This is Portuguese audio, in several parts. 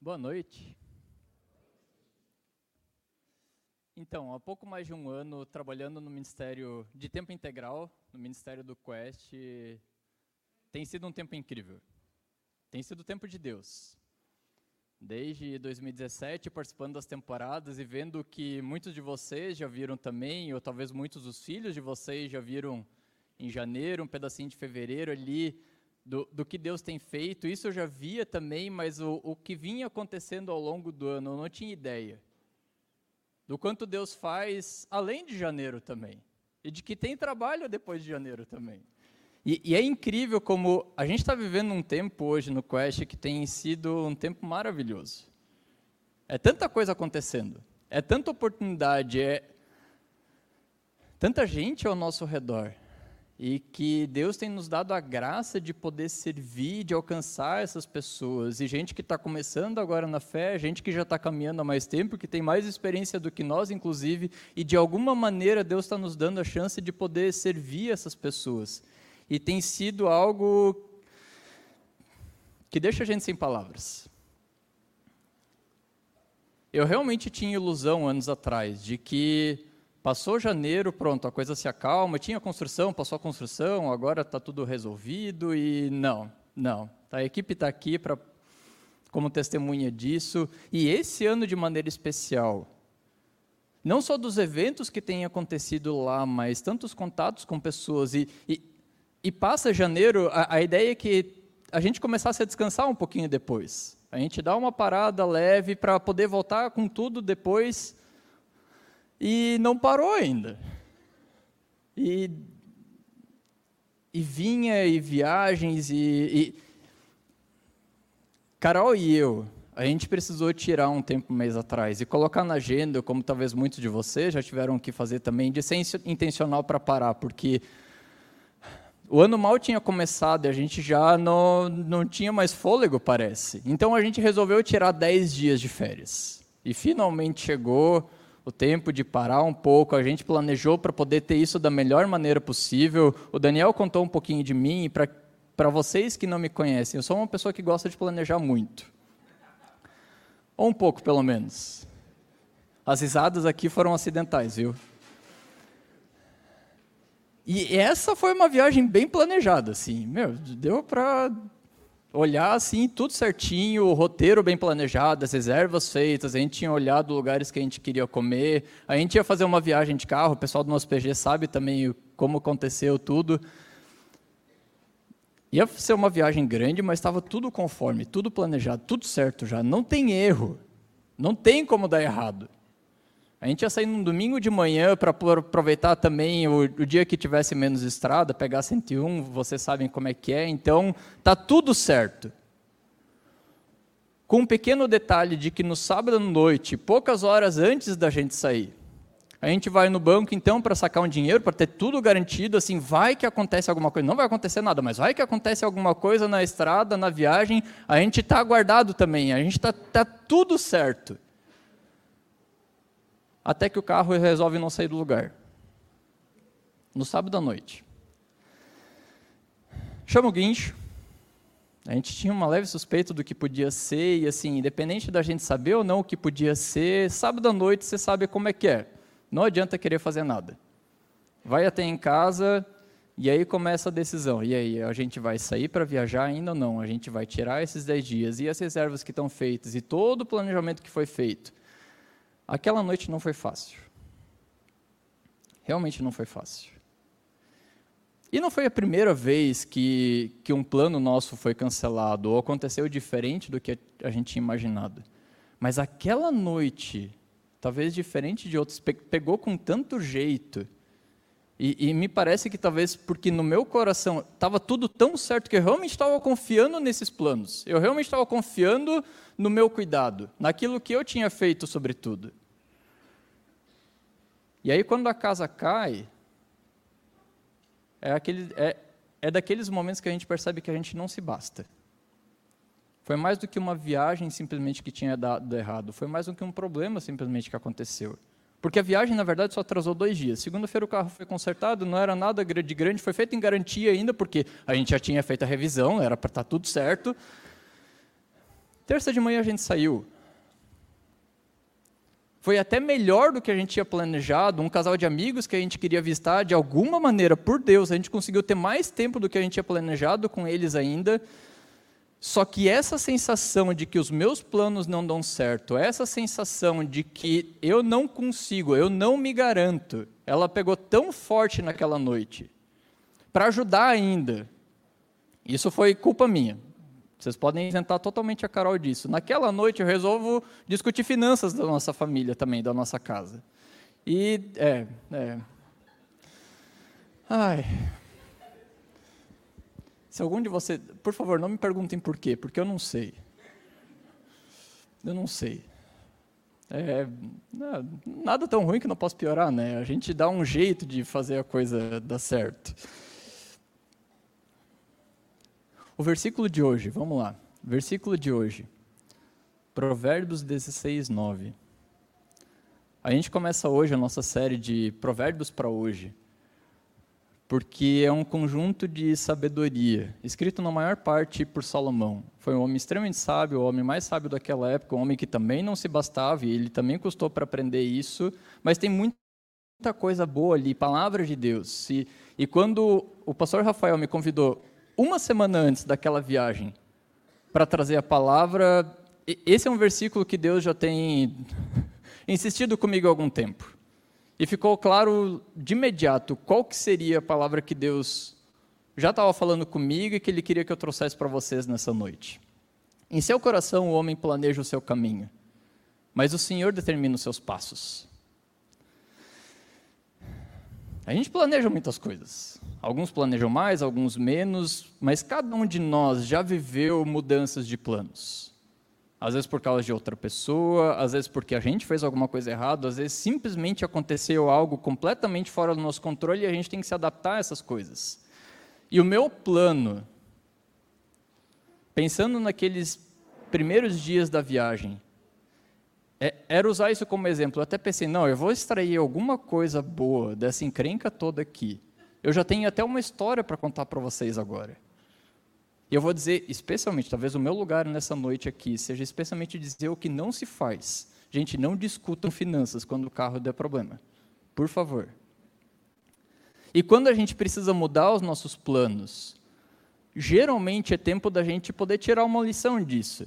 Boa noite. Então, há pouco mais de um ano trabalhando no Ministério de Tempo Integral, no Ministério do Quest, tem sido um tempo incrível. Tem sido o tempo de Deus. Desde 2017, participando das temporadas e vendo que muitos de vocês já viram também, ou talvez muitos dos filhos de vocês já viram em janeiro, um pedacinho de fevereiro ali, do, do, que Deus tem feito. Isso eu já via também, mas o, o que vinha acontecendo ao longo do ano, eu não tinha ideia. Do quanto Deus faz além de janeiro também. E de que tem trabalho depois de janeiro também. E, e é incrível como a gente está vivendo um tempo hoje no Quest que tem sido um tempo maravilhoso. É tanta coisa acontecendo, é tanta oportunidade, é tanta gente ao nosso redor e que Deus tem nos dado a graça de poder servir, de alcançar essas pessoas. E gente que está começando agora na fé, gente que já está caminhando há mais tempo, que tem mais experiência do que nós, inclusive, e de alguma maneira Deus está nos dando a chance de poder servir essas pessoas. E tem sido algo que deixa a gente sem palavras. Eu realmente tinha ilusão anos atrás de que Passou janeiro, pronto, a coisa se acalma. Tinha construção, passou a construção, agora está tudo resolvido e não, não. A equipe está aqui para como testemunha disso. E esse ano de maneira especial, não só dos eventos que têm acontecido lá, mas tantos contatos com pessoas. E, e, e passa janeiro, a, a ideia é que a gente começasse a descansar um pouquinho depois. A gente dá uma parada leve para poder voltar com tudo depois e não parou ainda. E, e vinha, e viagens, e, e, Carol e eu, a gente precisou tirar um tempo um mês atrás e colocar na agenda, como talvez muitos de vocês já tiveram que fazer também, de ser intencional para parar, porque o ano mal tinha começado e a gente já não, não tinha mais fôlego, parece. Então a gente resolveu tirar 10 dias de férias. E finalmente chegou, o tempo de parar um pouco. A gente planejou para poder ter isso da melhor maneira possível. O Daniel contou um pouquinho de mim e para vocês que não me conhecem, eu sou uma pessoa que gosta de planejar muito. Ou um pouco, pelo menos. As risadas aqui foram acidentais, viu? E essa foi uma viagem bem planejada, assim. Meu, deu para olhar assim, tudo certinho, o roteiro bem planejado, as reservas feitas, a gente tinha olhado lugares que a gente queria comer, a gente ia fazer uma viagem de carro, o pessoal do nosso PG sabe também como aconteceu tudo. Ia ser uma viagem grande, mas estava tudo conforme, tudo planejado, tudo certo já, não tem erro, não tem como dar errado. A gente ia sair num domingo de manhã para aproveitar também o, o, dia que tivesse menos estrada, pegar 101, vocês sabem como é que é, então tá tudo certo. Com um pequeno detalhe de que no sábado à noite, poucas horas antes da gente sair, a gente vai no banco então para sacar um dinheiro, para ter tudo garantido, assim, vai que acontece alguma coisa, não vai acontecer nada, mas vai que acontece alguma coisa na estrada, na viagem, a gente está guardado também, a gente está tá tudo certo até que o carro resolve não sair do lugar. No sábado à noite. Chama o guincho. A gente tinha uma leve suspeita do que podia ser, e assim, independente da gente saber ou não o que podia ser, sábado à noite você sabe como é que é. Não adianta querer fazer nada. Vai até em casa, e aí começa a decisão. E aí, a gente vai sair para viajar ainda ou não? A gente vai tirar esses 10 dias, e as reservas que estão feitas, e todo o planejamento que foi feito. Aquela noite não foi fácil. Realmente não foi fácil. E não foi a primeira vez que, que um plano nosso foi cancelado ou aconteceu diferente do que a gente tinha imaginado. Mas aquela noite, talvez diferente de outros, pegou com tanto jeito. E, e me parece que talvez porque no meu coração estava tudo tão certo que eu realmente estava confiando nesses planos. Eu realmente estava confiando no meu cuidado, naquilo que eu tinha feito sobre tudo. E aí, quando a casa cai, é, aquele, é, é daqueles momentos que a gente percebe que a gente não se basta. Foi mais do que uma viagem simplesmente que tinha dado errado, foi mais do que um problema simplesmente que aconteceu. Porque a viagem, na verdade, só atrasou dois dias. Segunda-feira o carro foi consertado, não era nada de grande, foi feito em garantia ainda, porque a gente já tinha feito a revisão, era para estar tá tudo certo. Terça de manhã a gente saiu. Foi até melhor do que a gente tinha planejado. Um casal de amigos que a gente queria visitar, de alguma maneira, por Deus, a gente conseguiu ter mais tempo do que a gente tinha planejado com eles ainda. Só que essa sensação de que os meus planos não dão certo, essa sensação de que eu não consigo, eu não me garanto, ela pegou tão forte naquela noite. Para ajudar ainda, isso foi culpa minha. Vocês podem isentar totalmente a Carol disso. Naquela noite eu resolvo discutir finanças da nossa família também, da nossa casa. E, é, é. Ai, se algum de vocês, por favor, não me perguntem por quê, porque eu não sei. Eu não sei. É, nada tão ruim que não posso piorar, né? A gente dá um jeito de fazer a coisa dar certo. O versículo de hoje, vamos lá. Versículo de hoje. Provérbios 16, 9. A gente começa hoje a nossa série de Provérbios para hoje porque é um conjunto de sabedoria, escrito na maior parte por Salomão. Foi um homem extremamente sábio, o homem mais sábio daquela época, um homem que também não se bastava, e ele também custou para aprender isso, mas tem muita coisa boa ali, palavra de Deus. E, e quando o pastor Rafael me convidou, uma semana antes daquela viagem, para trazer a palavra, esse é um versículo que Deus já tem insistido comigo há algum tempo. E ficou claro de imediato qual que seria a palavra que Deus já estava falando comigo e que Ele queria que eu trouxesse para vocês nessa noite. Em seu coração o homem planeja o seu caminho, mas o Senhor determina os seus passos. A gente planeja muitas coisas. Alguns planejam mais, alguns menos, mas cada um de nós já viveu mudanças de planos. Às vezes por causa de outra pessoa, às vezes porque a gente fez alguma coisa errada, às vezes simplesmente aconteceu algo completamente fora do nosso controle e a gente tem que se adaptar a essas coisas. E o meu plano, pensando naqueles primeiros dias da viagem, é, era usar isso como exemplo. Eu até pensei, não, eu vou extrair alguma coisa boa dessa encrenca toda aqui. Eu já tenho até uma história para contar para vocês agora. E eu vou dizer, especialmente, talvez o meu lugar nessa noite aqui seja especialmente dizer o que não se faz. Gente, não discutam finanças quando o carro der problema. Por favor. E quando a gente precisa mudar os nossos planos, geralmente é tempo da gente poder tirar uma lição disso.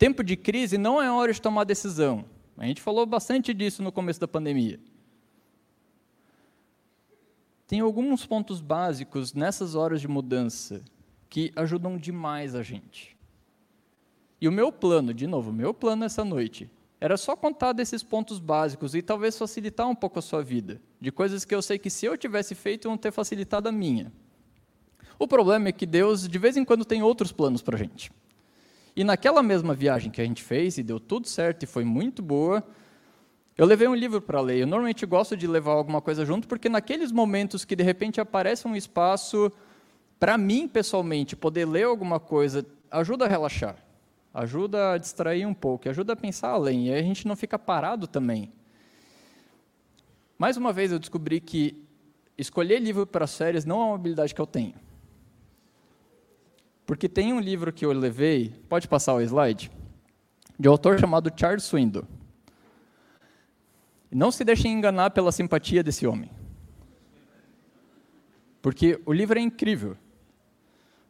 Tempo de crise não é hora de tomar decisão. A gente falou bastante disso no começo da pandemia. Tem alguns pontos básicos nessas horas de mudança que ajudam demais a gente. E o meu plano, de novo, o meu plano essa noite, era só contar desses pontos básicos e talvez facilitar um pouco a sua vida, de coisas que eu sei que se eu tivesse feito, iam ter facilitado a minha. O problema é que Deus, de vez em quando, tem outros planos para a gente. E naquela mesma viagem que a gente fez, e deu tudo certo e foi muito boa, eu levei um livro para ler. Eu normalmente gosto de levar alguma coisa junto, porque naqueles momentos que de repente aparece um espaço para mim, pessoalmente, poder ler alguma coisa ajuda a relaxar, ajuda a distrair um pouco, ajuda a pensar além, e aí a gente não fica parado também. Mais uma vez eu descobri que escolher livro para séries não é uma habilidade que eu tenho. Porque tem um livro que eu levei, pode passar o slide, de um autor chamado Charles Swindoll. Não se deixem enganar pela simpatia desse homem. Porque o livro é incrível.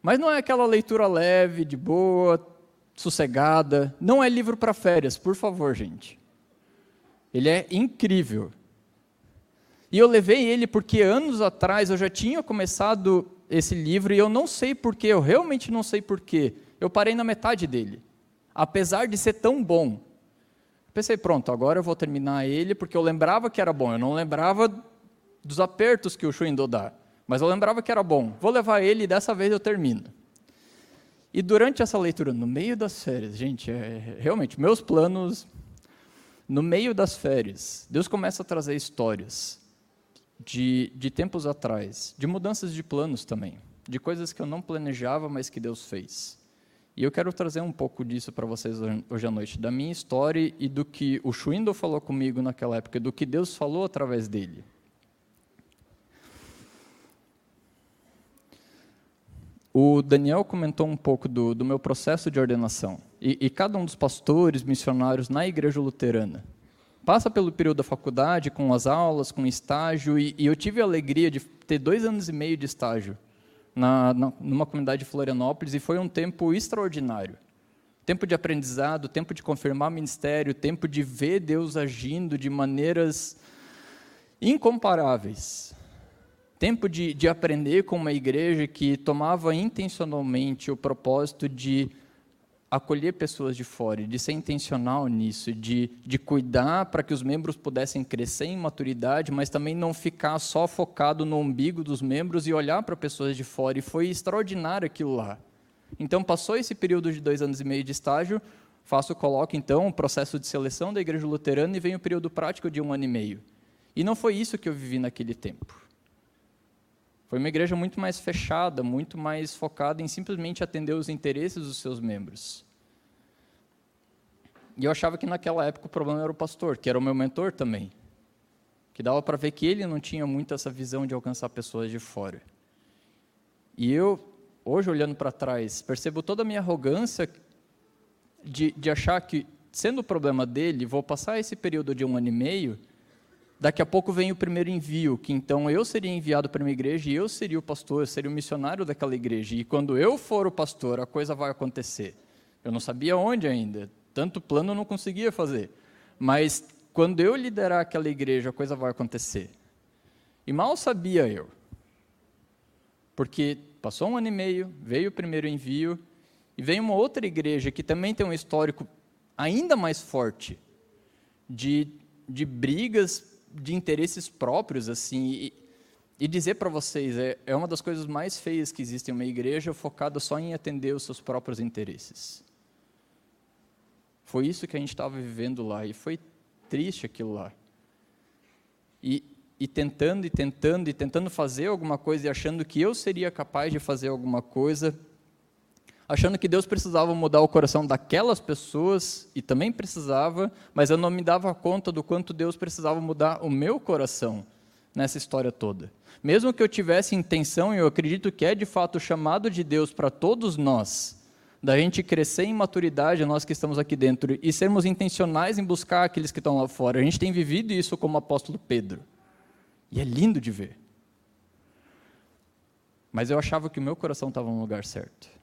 Mas não é aquela leitura leve, de boa, sossegada. Não é livro para férias, por favor, gente. Ele é incrível. E eu levei ele porque anos atrás eu já tinha começado esse livro e eu não sei porquê, eu realmente não sei porquê. Eu parei na metade dele, apesar de ser tão bom. Pensei, pronto, agora eu vou terminar ele porque eu lembrava que era bom, eu não lembrava dos apertos que o Shuindo dá. Mas eu lembrava que era bom. Vou levar ele e dessa vez eu termino. E durante essa leitura, no meio das férias, gente, é, realmente, meus planos, no meio das férias, Deus começa a trazer histórias de, de tempos atrás, de mudanças de planos também, de coisas que eu não planejava, mas que Deus fez. E eu quero trazer um pouco disso para vocês hoje à noite, da minha história e do que o Schwindel falou comigo naquela época, do que Deus falou através dele. o Daniel comentou um pouco do, do meu processo de ordenação. E, e, cada um dos pastores, missionários na igreja luterana passa pelo período da faculdade, com as aulas, com estágio, e, e eu tive a alegria de ter dois anos e meio de estágio na, na, numa comunidade de Florianópolis, e foi um tempo extraordinário. Tempo de aprendizado, tempo de confirmar ministério, tempo de ver Deus agindo de maneiras incomparáveis. Tempo de, de aprender com uma igreja que tomava intencionalmente o propósito de acolher pessoas de fora, de ser intencional nisso, de, de cuidar para que os membros pudessem crescer em maturidade, mas também não ficar só focado no umbigo dos membros e olhar para pessoas de fora. E foi extraordinário aquilo lá. Então, passou esse período de dois anos e meio de estágio, faço, coloco então o processo de seleção da igreja luterana e vem o período prático de um ano e meio. E não foi isso que eu vivi naquele tempo. Foi uma igreja muito mais fechada, muito mais focada em simplesmente atender os interesses dos seus membros. E eu achava que naquela época o problema era o pastor, que era o meu mentor também. Que dava para ver que ele não tinha muito essa visão de alcançar pessoas de fora. E eu, hoje olhando para trás, percebo toda a minha arrogância de, de achar que, sendo o problema dele, vou passar esse período de um ano e meio Daqui a pouco vem o primeiro envio, que então eu seria enviado para uma igreja e eu seria o pastor, eu seria o missionário daquela igreja. E quando eu for o pastor, a coisa vai acontecer. Eu não sabia onde ainda, tanto plano eu não conseguia fazer. Mas quando eu liderar aquela igreja, a coisa vai acontecer. E mal sabia eu. Porque passou um ano e meio, veio o primeiro envio, e veio uma outra igreja que também tem um histórico ainda mais forte de, de brigas de interesses próprios, assim, e, e dizer para vocês, é, é uma das coisas mais feias que existe em uma igreja focada só em atender os seus próprios interesses. Foi isso que a gente estava vivendo lá, e foi triste aquilo lá. E, e tentando, e tentando, e tentando fazer alguma coisa, e achando que eu seria capaz de fazer alguma coisa, achando que Deus precisava mudar o coração daquelas pessoas, e também precisava, mas eu não me dava conta do quanto Deus precisava mudar o meu coração nessa história toda. Mesmo que eu tivesse intenção, e eu acredito que é de fato o chamado de Deus para todos nós, da gente crescer em maturidade, nós que estamos aqui dentro, e sermos intencionais em buscar aqueles que estão lá fora. A gente tem vivido isso como apóstolo Pedro. E é lindo de ver. Mas eu achava que o meu coração estava no lugar certo.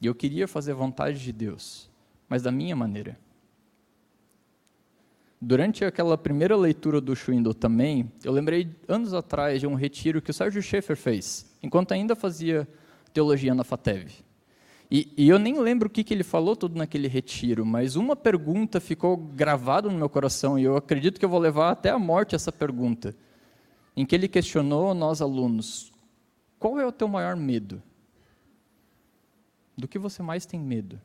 E eu queria fazer a vontade de Deus, mas da minha maneira. Durante aquela primeira leitura do Schwindel também, eu lembrei anos atrás de um retiro que o Sérgio Schaefer fez, enquanto ainda fazia teologia na FATEV. E, e eu nem lembro o que, que ele falou tudo naquele retiro, mas uma pergunta ficou gravada no meu coração, e eu acredito que eu vou levar até a morte essa pergunta, em que ele questionou nós alunos: qual é o teu maior medo? Do que você mais tem medo?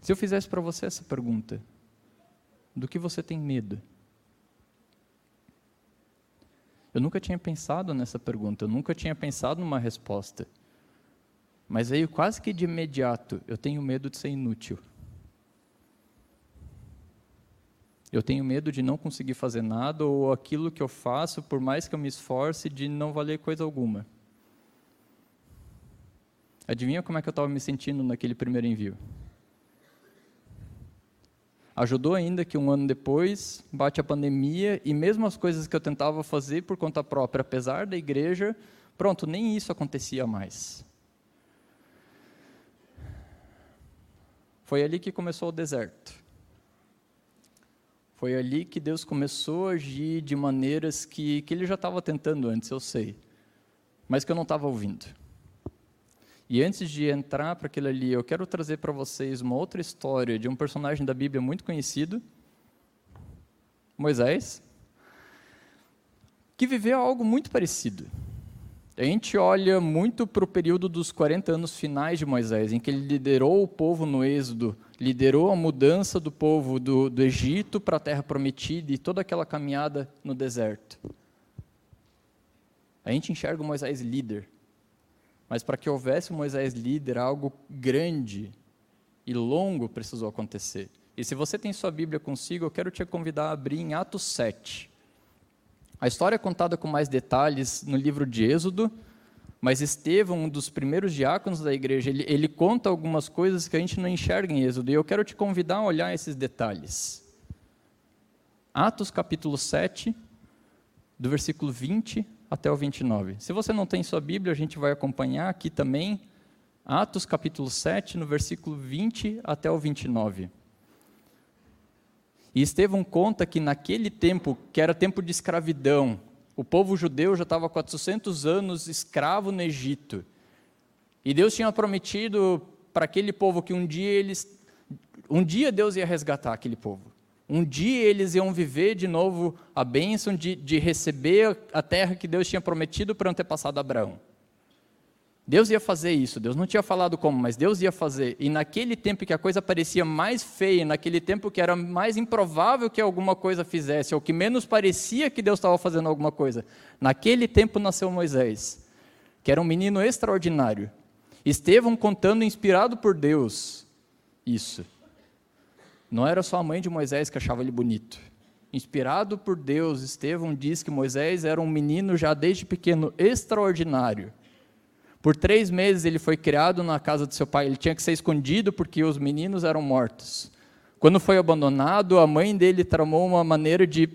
Se eu fizesse para você essa pergunta, do que você tem medo? Eu nunca tinha pensado nessa pergunta, eu nunca tinha pensado numa resposta. Mas veio quase que de imediato: eu tenho medo de ser inútil. Eu tenho medo de não conseguir fazer nada, ou aquilo que eu faço, por mais que eu me esforce, de não valer coisa alguma. Adivinha como é que eu estava me sentindo naquele primeiro envio? Ajudou ainda que um ano depois bate a pandemia e mesmo as coisas que eu tentava fazer por conta própria, apesar da igreja, pronto, nem isso acontecia mais. Foi ali que começou o deserto. Foi ali que Deus começou a agir de maneiras que, que Ele já estava tentando antes, eu sei, mas que eu não estava ouvindo. E antes de entrar para aquilo ali, eu quero trazer para vocês uma outra história de um personagem da Bíblia muito conhecido, Moisés, que viveu algo muito parecido. A gente olha muito para o período dos 40 anos finais de Moisés, em que ele liderou o povo no Êxodo, liderou a mudança do povo do, do Egito para a Terra Prometida e toda aquela caminhada no deserto. A gente enxerga o Moisés líder, mas para que houvesse um Moisés líder, algo grande e longo precisou acontecer. E se você tem sua Bíblia consigo, eu quero te convidar a abrir em Atos 7. A história é contada com mais detalhes no livro de Êxodo, Mas Estevão, um dos primeiros diáconos da igreja, ele, ele conta algumas coisas que a gente não enxerga em Êxodo, e eu quero te convidar a olhar esses detalhes. Atos capítulo 7, do versículo 20 até o 29. Se você não tem sua Bíblia, a gente vai acompanhar aqui também. Atos capítulo 7, no versículo 20 até o 29. E Estevão conta que naquele tempo, que era tempo de escravidão, o povo judeu já estava 400 anos escravo no Egito. E Deus tinha prometido para aquele povo que um dia eles um dia Deus ia resgatar aquele povo. Um dia eles iam viver de novo a bênção de, de receber a terra que Deus tinha prometido para o antepassado Abraão. Deus ia fazer isso, Deus não tinha falado como, mas Deus ia fazer. E naquele tempo que a coisa parecia mais feia, naquele tempo que era mais improvável que alguma coisa fizesse, ou que menos parecia que Deus estava fazendo alguma coisa, naquele tempo nasceu Moisés, que era um menino extraordinário. Estevão contando, inspirado por Deus, isso. Não era só a mãe de Moisés que achava ele bonito. Inspirado por Deus, Estevão diz que Moisés era um menino já desde pequeno extraordinário por três meses ele foi criado na casa do seu pai. Ele tinha que ser escondido porque os meninos eram mortos. Quando foi abandonado, a mãe dele tramou uma maneira de.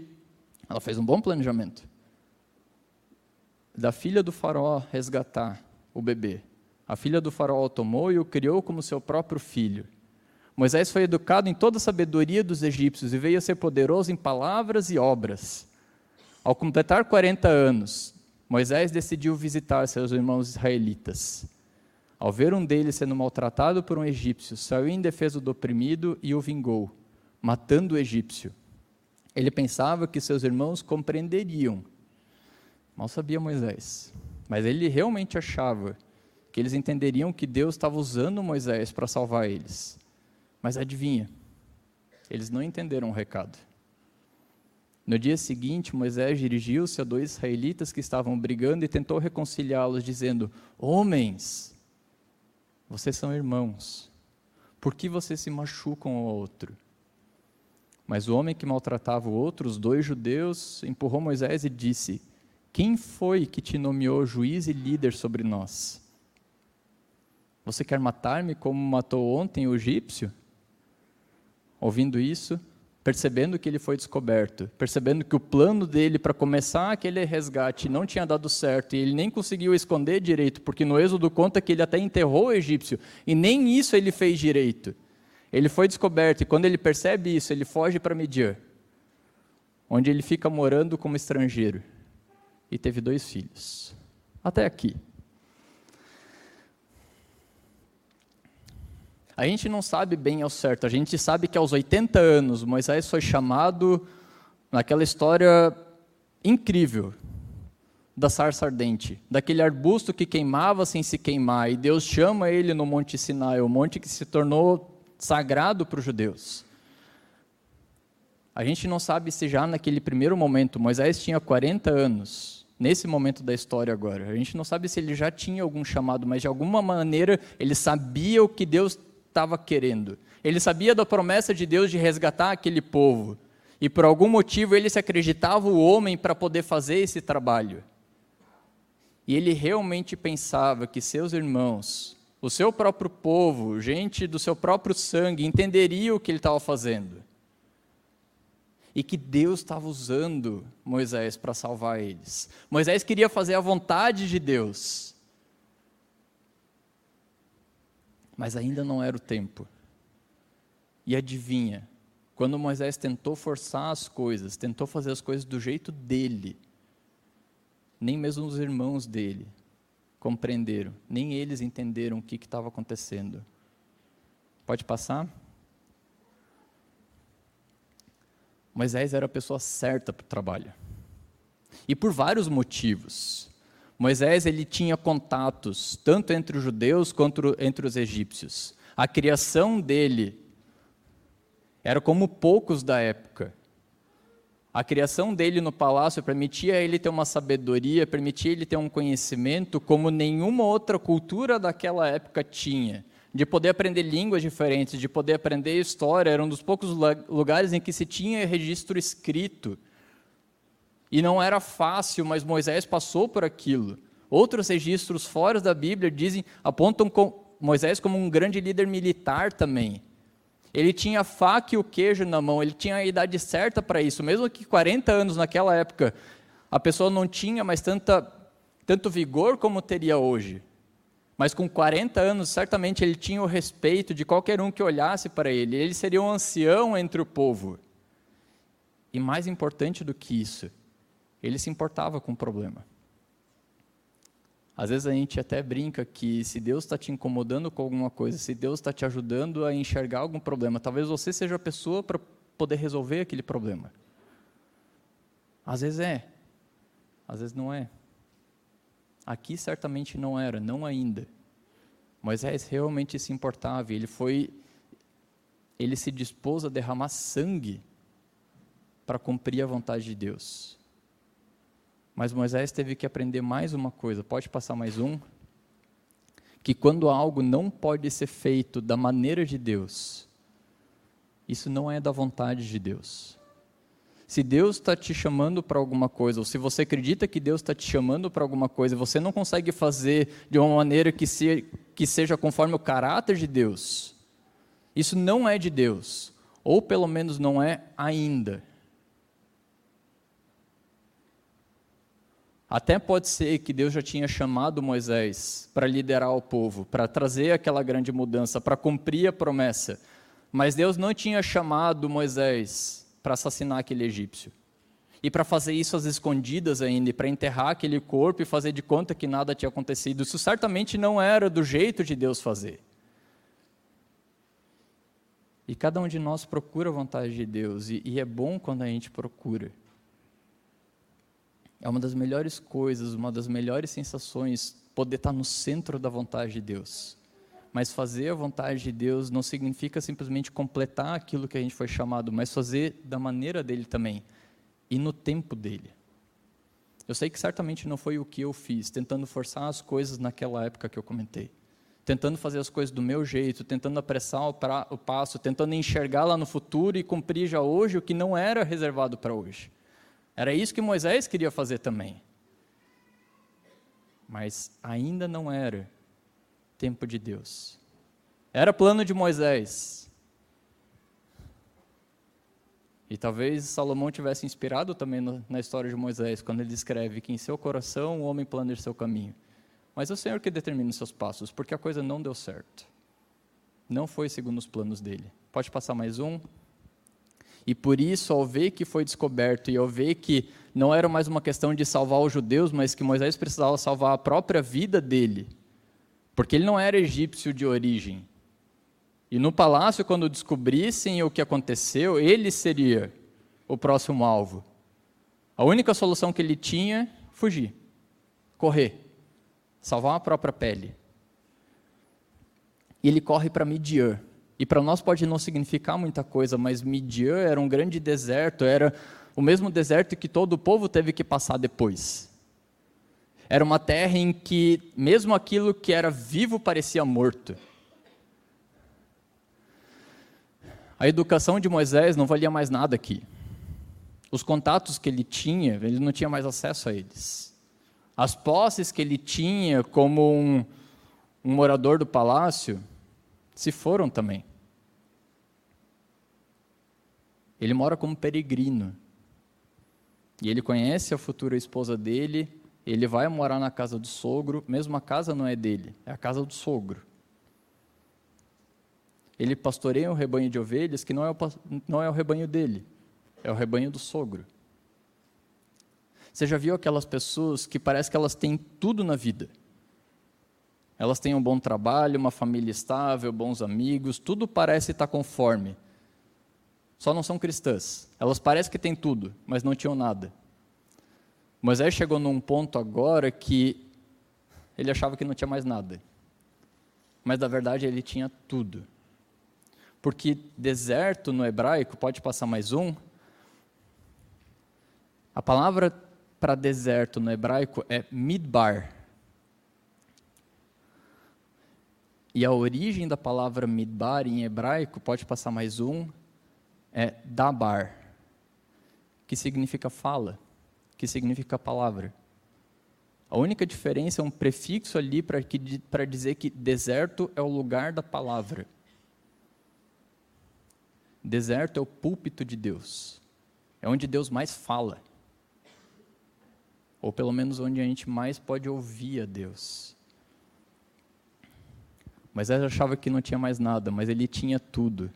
Ela fez um bom planejamento. Da filha do faraó resgatar o bebê. A filha do faraó o tomou e o criou como seu próprio filho. Moisés foi educado em toda a sabedoria dos egípcios e veio a ser poderoso em palavras e obras. Ao completar 40 anos, Moisés decidiu visitar seus irmãos israelitas. Ao ver um deles sendo maltratado por um egípcio, saiu em defesa do oprimido e o vingou, matando o egípcio. Ele pensava que seus irmãos compreenderiam. Mal sabia Moisés, mas ele realmente achava que eles entenderiam que Deus estava usando Moisés para salvar eles. Mas adivinha, eles não entenderam o recado. No dia seguinte, Moisés dirigiu-se a dois israelitas que estavam brigando e tentou reconciliá-los, dizendo: Homens, vocês são irmãos, por que vocês se machucam um ao outro? Mas o homem que maltratava o outro, os dois judeus, empurrou Moisés e disse: Quem foi que te nomeou juiz e líder sobre nós? Você quer matar-me como matou ontem o egípcio? Ouvindo isso, percebendo que ele foi descoberto, percebendo que o plano dele para começar aquele resgate não tinha dado certo e ele nem conseguiu esconder direito, porque no Êxodo conta que ele até enterrou o egípcio e nem isso ele fez direito. Ele foi descoberto e quando ele percebe isso, ele foge para Midian, onde ele fica morando como estrangeiro e teve dois filhos. Até aqui. A gente não sabe bem ao certo, a gente sabe que aos 80 anos Moisés foi chamado naquela história incrível da sarça ardente, daquele arbusto que queimava sem se queimar, e Deus chama ele no Monte Sinai, o monte que se tornou sagrado para os judeus. A gente não sabe se já naquele primeiro momento Moisés tinha 40 anos, nesse momento da história agora. A gente não sabe se ele já tinha algum chamado, mas de alguma maneira ele sabia o que Deus estava querendo. Ele sabia da promessa de Deus de resgatar aquele povo. E por algum motivo ele se acreditava o homem para poder fazer esse trabalho. E ele realmente pensava que seus irmãos, o seu próprio povo, gente do seu próprio sangue, entenderia o que ele estava fazendo. E que Deus estava usando Moisés para salvar eles. Moisés queria fazer a vontade de Deus. Mas ainda não era o tempo. E adivinha, quando Moisés tentou forçar as coisas, tentou fazer as coisas do jeito dele, nem mesmo os irmãos dele compreenderam, nem eles entenderam o que estava acontecendo. Pode passar? Moisés era a pessoa certa para o trabalho. E por vários motivos. Moisés ele tinha contatos tanto entre os judeus quanto entre os egípcios. A criação dele era como poucos da época. A criação dele no palácio permitia ele ter uma sabedoria, permitia ele ter um conhecimento como nenhuma outra cultura daquela época tinha. De poder aprender línguas diferentes, de poder aprender história, era um dos poucos lugares em que se tinha registro escrito. E não era fácil, mas Moisés passou por aquilo. Outros registros fora da Bíblia dizem, apontam Moisés como um grande líder militar também. Ele tinha a faca e o queijo na mão, ele tinha a idade certa para isso. Mesmo que 40 anos naquela época, a pessoa não tinha mais tanta, tanto vigor como teria hoje. Mas com 40 anos, certamente ele tinha o respeito de qualquer um que olhasse para ele. Ele seria um ancião entre o povo. E mais importante do que isso, ele se importava com o problema. Às vezes a gente até brinca que se Deus está te incomodando com alguma coisa, se Deus está te ajudando a enxergar algum problema, talvez você seja a pessoa para poder resolver aquele problema. Às vezes é, às vezes não é. Aqui certamente não era, não ainda. Moisés realmente se importava, ele foi ele se dispôs a derramar sangue para cumprir a vontade de Deus. Mas Moisés teve que aprender mais uma coisa, pode passar mais um? Que quando algo não pode ser feito da maneira de Deus, isso não é da vontade de Deus. Se Deus está te chamando para alguma coisa, ou se você acredita que Deus está te chamando para alguma coisa, você não consegue fazer de uma maneira que, se, que seja conforme o caráter de Deus, isso não é de Deus, ou pelo menos não é ainda. Até pode ser que Deus já tinha chamado Moisés para liderar o povo, para trazer aquela grande mudança, para cumprir a promessa. Mas Deus não tinha chamado Moisés para assassinar aquele egípcio. E para fazer isso às escondidas ainda, para enterrar aquele corpo e fazer de conta que nada tinha acontecido. Isso certamente não era do jeito de Deus fazer. E cada um de nós procura a vontade de Deus, e, e é bom quando a gente procura. É uma das melhores coisas, uma das melhores sensações poder estar no centro da vontade de Deus. Mas fazer a vontade de Deus não significa simplesmente completar aquilo que a gente foi chamado, mas fazer da maneira dele também e no tempo dele. Eu sei que certamente não foi o que eu fiz, tentando forçar as coisas naquela época que eu comentei. Tentando fazer as coisas do meu jeito, tentando apressar o, pra, o passo, tentando enxergar lá no futuro e cumprir já hoje o que não era reservado para hoje. Era isso que Moisés queria fazer também. Mas ainda não era tempo de Deus. Era plano de Moisés. E talvez Salomão tivesse inspirado também no, na história de Moisés, quando ele escreve que em seu coração o homem planeja seu caminho. Mas é o Senhor que determina os seus passos, porque a coisa não deu certo. Não foi segundo os planos dele. Pode passar mais um. E por isso, ao ver que foi descoberto e ao ver que não era mais uma questão de salvar os judeus, mas que Moisés precisava salvar a própria vida dele, porque ele não era egípcio de origem. E no palácio, quando descobrissem o que aconteceu, ele seria o próximo alvo. A única solução que ele tinha, fugir, correr, salvar a própria pele. E ele corre para Midian. E para nós pode não significar muita coisa, mas Midian era um grande deserto, era o mesmo deserto que todo o povo teve que passar depois. Era uma terra em que, mesmo aquilo que era vivo parecia morto. A educação de Moisés não valia mais nada aqui. Os contatos que ele tinha, ele não tinha mais acesso a eles. As posses que ele tinha como um, um morador do palácio se foram também. Ele mora como peregrino. E ele conhece a futura esposa dele ele vai morar na casa do sogro, mesmo a casa não é dele, é a casa do sogro. Ele pastoreia um rebanho de ovelhas que não é o, não é o rebanho dele, é o rebanho do sogro. Você já viu aquelas pessoas que parece que elas têm tudo na vida? Elas têm um bom trabalho, uma família estável, bons amigos, tudo parece estar conforme. Só não são cristãs. Elas parecem que têm tudo, mas não tinham nada. Moisés chegou num ponto agora que ele achava que não tinha mais nada. Mas na verdade ele tinha tudo. Porque deserto no hebraico, pode passar mais um. A palavra para deserto no hebraico é midbar. E a origem da palavra midbar em hebraico, pode passar mais um, é dabar, que significa fala que significa palavra. A única diferença é um prefixo ali para dizer que deserto é o lugar da palavra. Deserto é o púlpito de Deus. É onde Deus mais fala. Ou pelo menos onde a gente mais pode ouvir a Deus. Ele achava que não tinha mais nada, mas ele tinha tudo.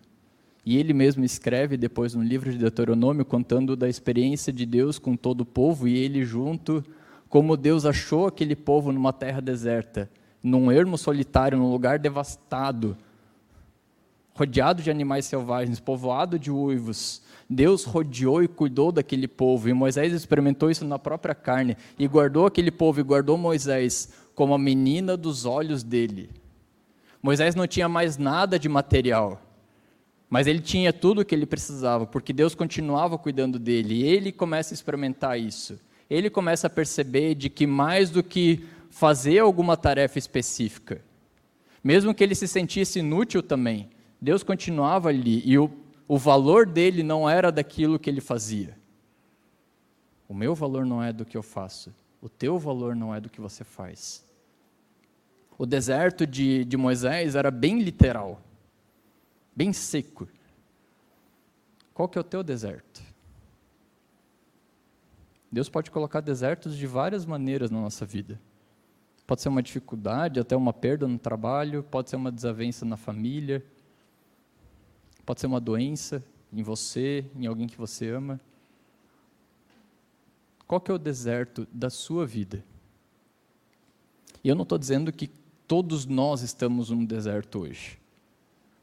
E ele mesmo escreve depois no livro de Deuteronômio contando da experiência de Deus com todo o povo e ele junto como Deus achou aquele povo numa terra deserta, num ermo solitário, num lugar devastado, rodeado de animais selvagens, povoado de uivos. Deus rodeou e cuidou daquele povo, e Moisés experimentou isso na própria carne, e guardou aquele povo, e guardou Moisés como a menina dos olhos dele. Moisés não tinha mais nada de material, mas ele tinha tudo o que ele precisava, porque Deus continuava cuidando dele, e ele começa a experimentar isso ele começa a perceber de que mais do que fazer alguma tarefa específica, mesmo que ele se sentisse inútil também, Deus continuava ali e o, o valor dele não era daquilo que ele fazia. O meu valor não é do que eu faço, o teu valor não é do que você faz. O deserto de, de Moisés era bem literal, bem seco. Qual que é o teu deserto? Deus pode colocar desertos de várias maneiras na nossa vida. Pode ser uma dificuldade, até uma perda no trabalho, pode ser uma desavença na família, pode ser uma doença em você, em alguém que você ama. Qual que é o deserto da sua vida? E eu não estou dizendo que todos nós estamos num deserto hoje.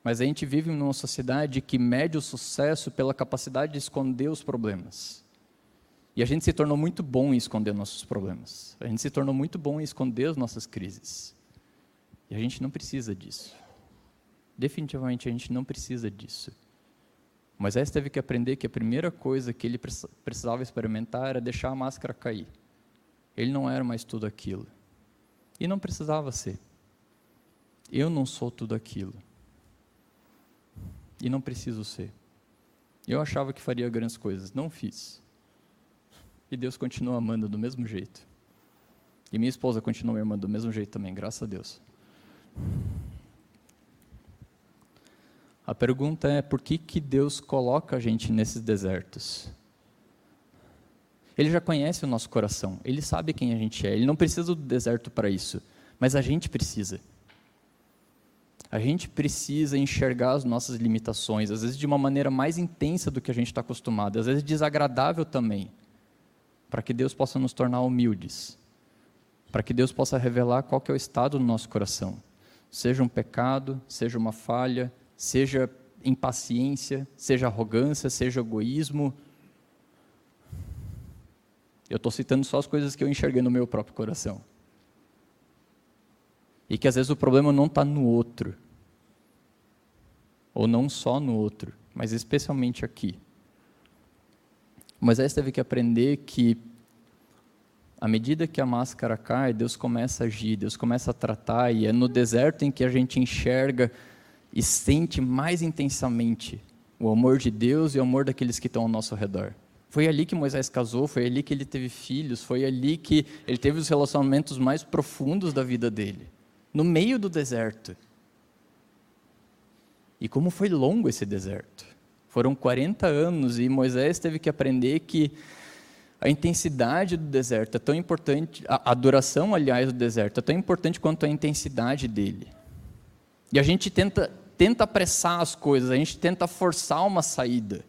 Mas a gente vive numa sociedade que mede o sucesso pela capacidade de esconder os problemas. E a gente se tornou muito bom em esconder nossos problemas. A gente se tornou muito bom em esconder as nossas crises. E a gente não precisa disso. Definitivamente a gente não precisa disso. Moisés teve que aprender que a primeira coisa que ele precisava experimentar era deixar a máscara cair. Ele não era mais tudo aquilo. E não precisava ser. Eu não sou tudo aquilo. E não preciso ser. Eu achava que faria grandes coisas, não fiz. E Deus continua amando do mesmo jeito. E minha esposa continua me amando do mesmo jeito também, graças a Deus. A pergunta é: por que, que Deus coloca a gente nesses desertos? Ele já conhece o nosso coração, ele sabe quem a gente é, ele não precisa do deserto para isso, mas a gente precisa. A gente precisa enxergar as nossas limitações, às vezes de uma maneira mais intensa do que a gente está acostumado, às vezes desagradável também para que Deus possa nos tornar humildes, para que Deus possa revelar qual é o estado do nosso coração, seja um pecado, seja uma falha, seja impaciência, seja arrogância, seja egoísmo. Eu estou citando só as coisas que eu enxerguei no meu próprio coração. E que às vezes o problema não está no outro, ou não só no outro, mas especialmente aqui. Moisés teve que aprender que, à medida que a máscara cai, Deus começa a agir, Deus começa a tratar, e é no deserto em que a gente enxerga e sente mais intensamente o amor de Deus e o amor daqueles que estão ao nosso redor. Foi ali que Moisés casou, foi ali que ele teve filhos, foi ali que ele teve os relacionamentos mais profundos da vida dele, no meio do deserto. E como foi longo esse deserto. Foram 40 anos e Moisés teve que aprender que a intensidade do deserto é tão importante, a, duração, aliás, do deserto é tão importante quanto a intensidade dele. E a gente tenta, tenta apressar as coisas, a gente tenta forçar uma saída.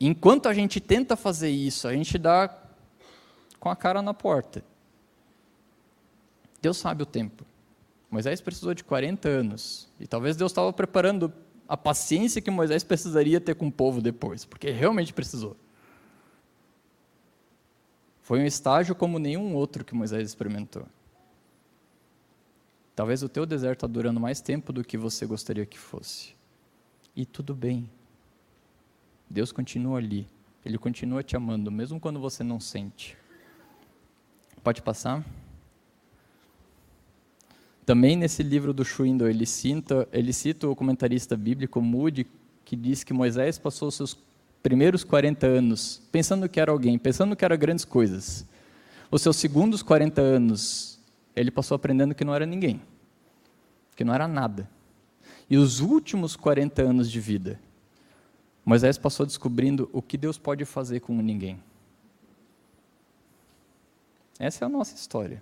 Enquanto a gente tenta fazer isso, a gente dá com a cara na porta. Deus sabe o tempo. Moisés precisou de 40 anos. E talvez Deus estava preparando a paciência que Moisés precisaria ter com o povo depois, porque realmente precisou. Foi um estágio como nenhum outro que Moisés experimentou. Talvez o teu deserto está durando mais tempo do que você gostaria que fosse. E tudo bem. Deus continua ali. Ele continua te amando, mesmo quando você não sente. Pode passar? Também nesse livro do Schwindel, ele cita, ele cita o comentarista bíblico Moody, que diz que Moisés passou seus primeiros 40 anos pensando que era alguém, pensando que era grandes coisas. Os seus segundos 40 anos, ele passou aprendendo que não era ninguém, que não era nada. E os últimos 40 anos de vida, Moisés passou descobrindo o que Deus pode fazer com ninguém. Essa é a nossa história.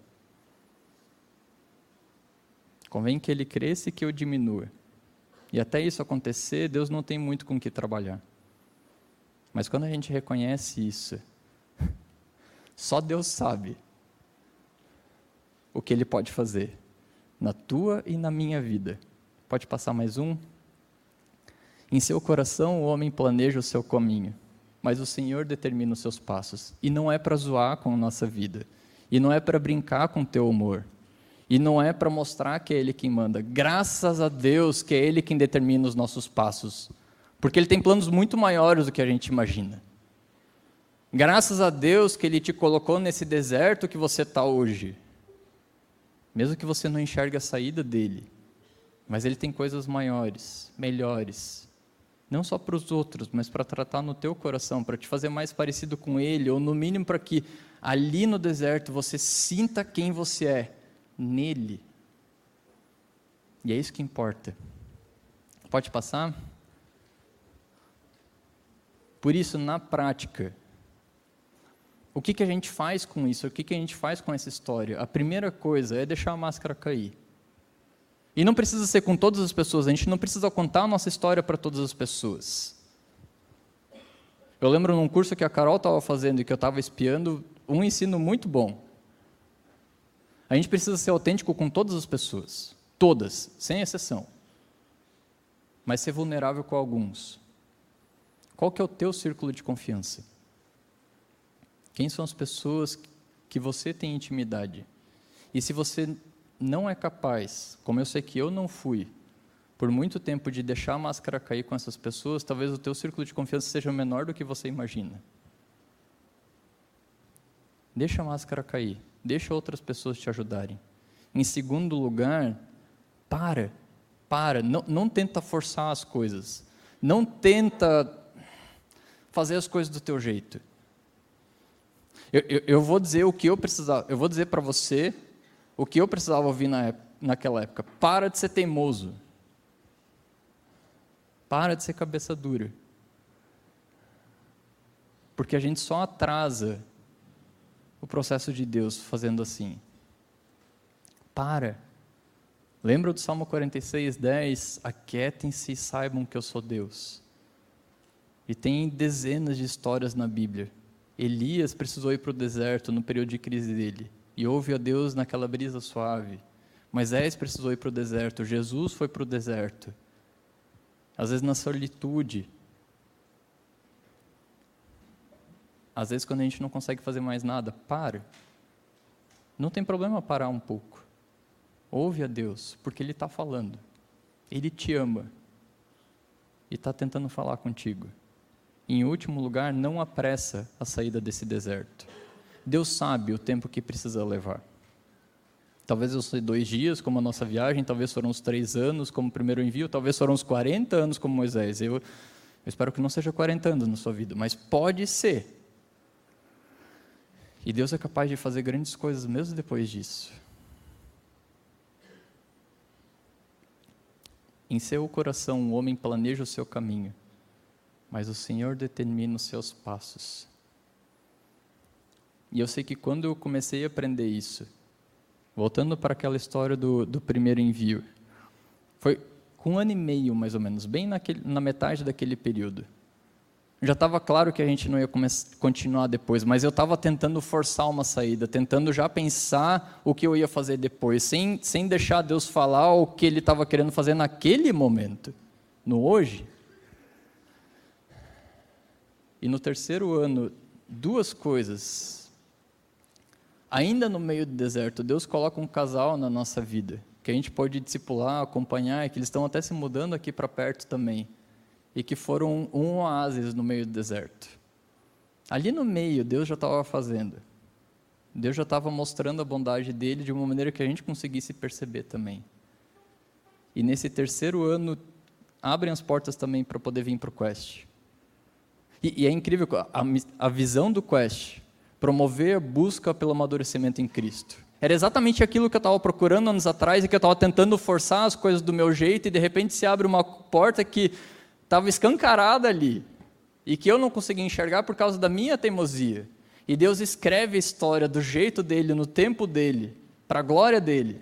Convém que ele cresça e que eu diminua. E até isso acontecer, Deus não tem muito com o que trabalhar. Mas quando a gente reconhece isso, só Deus sabe o que Ele pode fazer na tua e na minha vida. Pode passar mais um? Em seu coração o homem planeja o seu caminho, mas o Senhor determina os seus passos. E não é para zoar com a nossa vida, e não é para brincar com o teu humor, e não é para mostrar que é Ele quem manda. Graças a Deus que é Ele quem determina os nossos passos, porque Ele tem planos muito maiores do que a gente imagina. Graças a Deus que Ele te colocou nesse deserto que você está hoje, mesmo que você não enxergue a saída dele, mas Ele tem coisas maiores, melhores, não só para os outros, mas para tratar no teu coração, para te fazer mais parecido com Ele, ou no mínimo para que ali no deserto você sinta quem você é nele. E é isso que importa. Pode passar? Por isso, na prática, o que, que a gente faz com isso? O que, que a gente faz com essa história? A primeira coisa é deixar a máscara cair. E não precisa ser com todas as pessoas, a gente não precisa contar a nossa história para todas as pessoas. Eu lembro num curso que a Carol estava fazendo e que eu estava espiando, um ensino muito bom. A gente precisa ser autêntico com todas as pessoas, todas, sem exceção. Mas ser vulnerável com alguns. Qual que é o teu círculo de confiança? Quem são as pessoas que você tem intimidade? E se você não é capaz, como eu sei que eu não fui, por muito tempo de deixar a máscara cair com essas pessoas, talvez o teu círculo de confiança seja menor do que você imagina. Deixa a máscara cair. Deixa outras pessoas te ajudarem. Em segundo lugar, para. Para. Não, não tenta forçar as coisas. Não tenta fazer as coisas do teu jeito. Eu, eu, eu vou dizer o que eu precisava. Eu vou dizer para você o que eu precisava ouvir na, naquela época. Para de ser teimoso. Para de ser cabeça dura. Porque a gente só atrasa o processo de Deus fazendo assim. Para. Lembra do Salmo 46, 10? Aquietem-se e saibam que eu sou Deus. E tem dezenas de histórias na Bíblia. Elias precisou ir para o deserto no período de crise dele e ouve a Deus naquela brisa suave. Moisés precisou ir para o deserto, Jesus foi para o deserto. Às vezes na solitude, Às vezes, quando a gente não consegue fazer mais nada, para. Não tem problema parar um pouco. Ouve a Deus, porque Ele está falando. Ele te ama. E está tentando falar contigo. Em último lugar, não apressa a saída desse deserto. Deus sabe o tempo que precisa levar. Talvez eu sei dois dias, como a nossa viagem, talvez foram uns três anos, como o primeiro envio, talvez foram uns 40 anos, como Moisés. Eu, eu espero que não seja 40 anos na sua vida, mas pode ser. E Deus é capaz de fazer grandes coisas mesmo depois disso. Em seu coração o homem planeja o seu caminho, mas o Senhor determina os seus passos. E eu sei que quando eu comecei a aprender isso, voltando para aquela história do, do primeiro envio, foi com um ano e meio mais ou menos, bem naquele, na metade daquele período já estava claro que a gente não ia continuar depois, mas eu estava tentando forçar uma saída, tentando já pensar o que eu ia fazer depois, sem, sem deixar Deus falar o que Ele estava querendo fazer naquele momento, no hoje. E no terceiro ano, duas coisas. Ainda no meio do deserto, Deus coloca um casal na nossa vida, que a gente pode discipular, acompanhar, que eles estão até se mudando aqui para perto também e que foram um oásis no meio do deserto. Ali no meio, Deus já estava fazendo. Deus já estava mostrando a bondade dele de uma maneira que a gente conseguisse perceber também. E nesse terceiro ano, abrem as portas também para poder vir para o Quest. E, e, é incrível, a, a visão do Quest promover a busca pelo amadurecimento em Cristo. Era exatamente aquilo que eu estava procurando anos atrás e que eu estava tentando forçar as coisas do meu jeito e de repente se abre uma porta que estava escancarada ali e que eu não conseguia enxergar por causa da minha teimosia. E Deus escreve a história do jeito dele, no tempo dele, para a glória dele.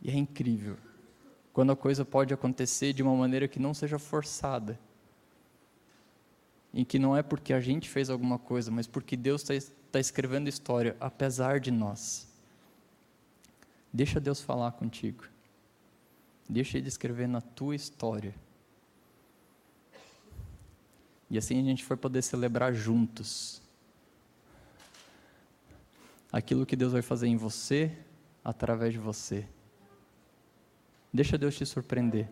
E é incrível quando a coisa pode acontecer de uma maneira que não seja forçada. Em que não é porque a gente fez alguma coisa, mas porque Deus está está escrevendo história apesar de nós. Deixa Deus falar contigo. Deixa Ele escrever na tua história. E assim a gente vai poder celebrar juntos aquilo que Deus vai fazer em você, através de você. Deixa Deus te surpreender.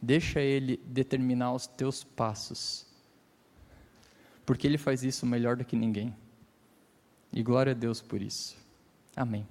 Deixa Ele determinar os teus passos. Porque Ele faz isso melhor do que ninguém. E glória a Deus por isso. Amém.